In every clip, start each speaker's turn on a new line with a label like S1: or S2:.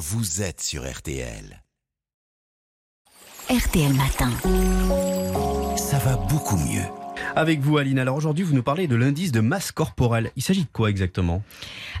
S1: vous êtes sur RTL.
S2: RTL Matin.
S1: Ça va beaucoup mieux.
S3: Avec vous, Aline. Alors aujourd'hui, vous nous parlez de l'indice de masse corporelle. Il s'agit de quoi exactement?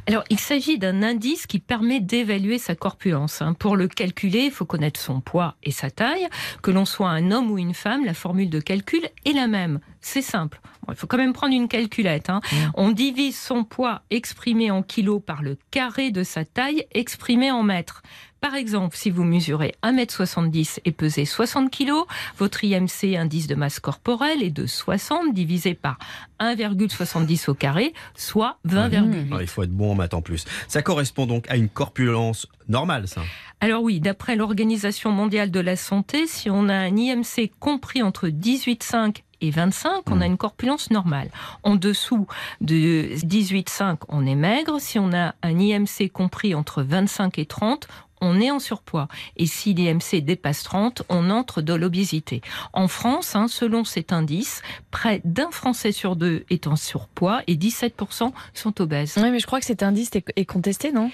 S4: Alors, il s'agit d'un indice qui permet d'évaluer sa corpulence. hein. Pour le calculer, il faut connaître son poids et sa taille. Que l'on soit un homme ou une femme, la formule de calcul est la même. C'est simple. Bon, il faut quand même prendre une calculette. hein. On divise son poids exprimé en kilos par le carré de sa taille exprimé en mètres. Par exemple, si vous mesurez 1m70 et pesez 60 kg, votre IMC, indice de masse corporelle, est de 60 divisé par 1,70 au carré, soit 20,8.
S3: Ah, Il faut être bon en maths en plus. Ça correspond donc à une corpulence normale, ça.
S4: Alors oui, d'après l'Organisation mondiale de la santé, si on a un IMC compris entre 18,5 et 25, on a une corpulence normale. En dessous de 18,5, on est maigre. Si on a un IMC compris entre 25 et 30, on est en surpoids. Et si l'IMC dépasse 30, on entre dans l'obésité. En France, hein, selon cet indice, près d'un Français sur deux est en surpoids et 17% sont obèses.
S5: Oui, mais je crois que cet indice est est contesté, non?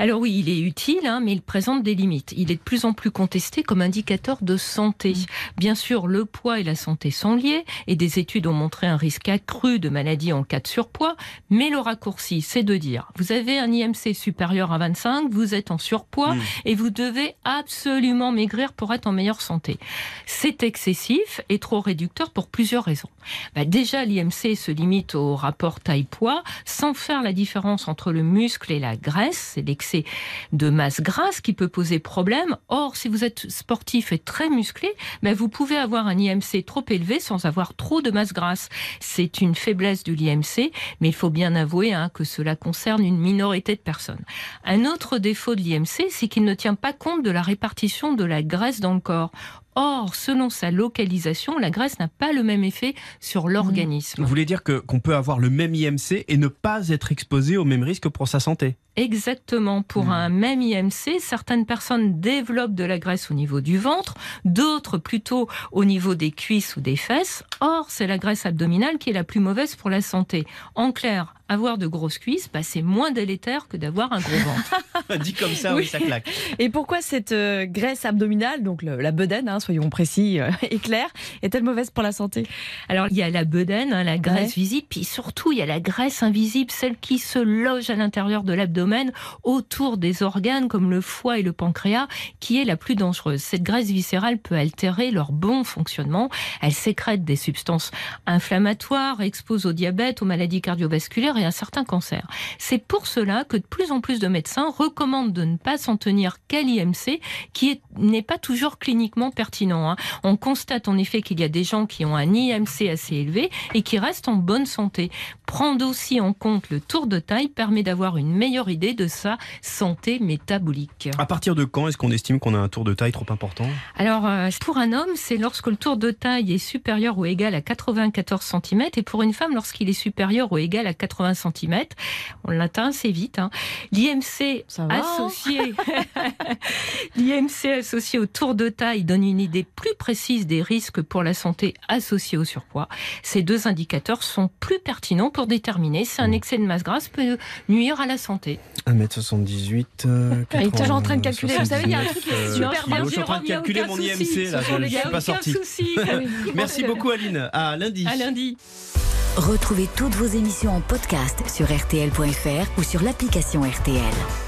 S4: Alors oui, il est utile, hein, mais il présente des limites. Il est de plus en plus contesté comme indicateur de santé. Bien sûr, le poids et la santé sont liés, et des études ont montré un risque accru de maladie en cas de surpoids, mais le raccourci, c'est de dire, vous avez un IMC supérieur à 25, vous êtes en surpoids, et vous devez absolument maigrir pour être en meilleure santé. C'est excessif et trop réducteur pour plusieurs raisons. Bah, déjà, l'IMC se limite au rapport taille-poids, sans faire la différence entre le muscle et la graisse. C'est l'excès de masse grasse qui peut poser problème. Or, si vous êtes sportif et très musclé, bah, vous pouvez avoir un IMC trop élevé sans avoir trop de masse grasse. C'est une faiblesse de l'IMC, mais il faut bien avouer hein, que cela concerne une minorité de personnes. Un autre défaut de l'IMC, c'est qu'il ne tient pas compte de la répartition de la graisse dans le corps. Or, selon sa localisation, la graisse n'a pas le même effet sur l'organisme.
S3: Vous voulez dire que qu'on peut avoir le même IMC et ne pas être exposé au même risque pour sa santé?
S4: Exactement. Pour un même IMC, certaines personnes développent de la graisse au niveau du ventre, d'autres plutôt au niveau des cuisses ou des fesses. Or, c'est la graisse abdominale qui est la plus mauvaise pour la santé. En clair, avoir de grosses cuisses, bah, c'est moins délétère que d'avoir un gros ventre.
S3: Dit comme ça, oui,
S5: Oui.
S3: ça claque.
S5: Et pourquoi cette euh, graisse abdominale, donc le- la bedaine, hein, soyons précis euh, et clairs, est-elle mauvaise pour la santé?
S4: Alors, il y a la bedaine, hein, la graisse
S5: Ouais.
S4: visible, puis surtout, il y a la graisse invisible, celle qui se loge à l'intérieur de l'abdomen, autour des organes comme le foie et le pancréas, qui est la plus dangereuse. Cette graisse viscérale peut altérer leur bon fonctionnement. Elle sécrète des substances inflammatoires, expose au diabète, aux maladies cardiovasculaires et à certains cancers. C'est pour cela que de plus en plus de médecins recommandent de ne pas s'en tenir qu'à l'IMC, qui est- n'est pas toujours cliniquement pertinent. hein. On constate en effet qu'il y a des gens qui ont un IMC assez élevé et qui restent en bonne santé. Prendre aussi en compte le tour de taille permet d'avoir une meilleure idée de sa santé métabolique.
S3: À partir de quand est-ce qu'on estime qu'on a un tour de taille trop important?
S4: Alors, euh, pour un homme, c'est lorsque le tour de taille est supérieur ou égal à 94 cm, et pour une femme, lorsqu'il est supérieur ou égal à 80 cm. On l'atteint assez vite. hein. L'IMC associé, l'IMC associé au tour de taille donne une idée plus précise des risques pour la santé associés au surpoids. Ces deux indicateurs sont plus pertinents pour déterminer si un excès de masse grasse peut nuire à la santé.
S3: 1m78. Euh,
S5: Il est toujours en train de calculer. Vous savez, il y a un truc qui est
S3: 79,
S5: super bien.
S3: Je suis en train de calculer mon
S4: souci.
S3: IMC, là, je ne suis pas sorti.
S4: souci.
S3: Merci beaucoup, Aline. À lundi.
S4: À lundi.
S2: Retrouvez toutes vos émissions en podcast sur RTL.fr ou sur l'application RTL.